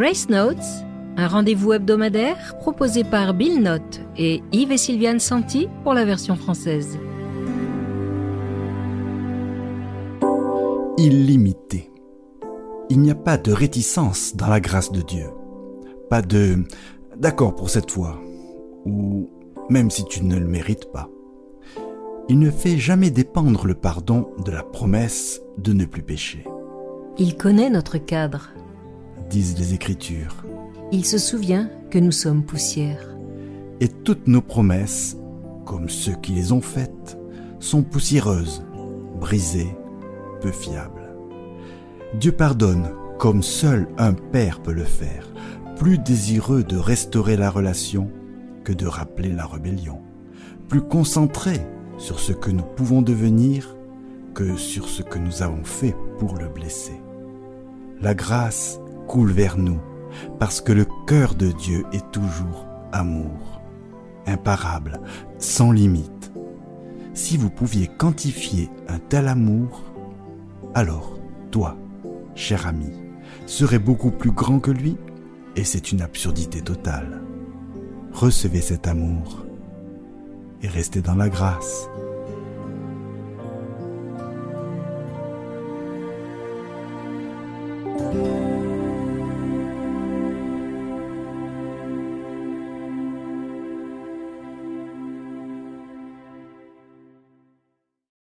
Grace Notes, un rendez-vous hebdomadaire proposé par Bill Note et Yves et Sylviane Santi pour la version française. Illimité. Il n'y a pas de réticence dans la grâce de Dieu. Pas de d'accord pour cette fois, ou même si tu ne le mérites pas. Il ne fait jamais dépendre le pardon de la promesse de ne plus pécher. Il connaît notre cadre. Disent les Écritures. Il se souvient que nous sommes poussière. Et toutes nos promesses, comme ceux qui les ont faites, sont poussiéreuses, brisées, peu fiables. Dieu pardonne comme seul un père peut le faire, plus désireux de restaurer la relation que de rappeler la rébellion, plus concentré sur ce que nous pouvons devenir que sur ce que nous avons fait pour le blesser. La grâce coule vers nous parce que le cœur de Dieu est toujours amour, imparable, sans limite. Si vous pouviez quantifier un tel amour, alors toi, cher ami, serais beaucoup plus grand que lui et c'est une absurdité totale. Recevez cet amour et restez dans la grâce.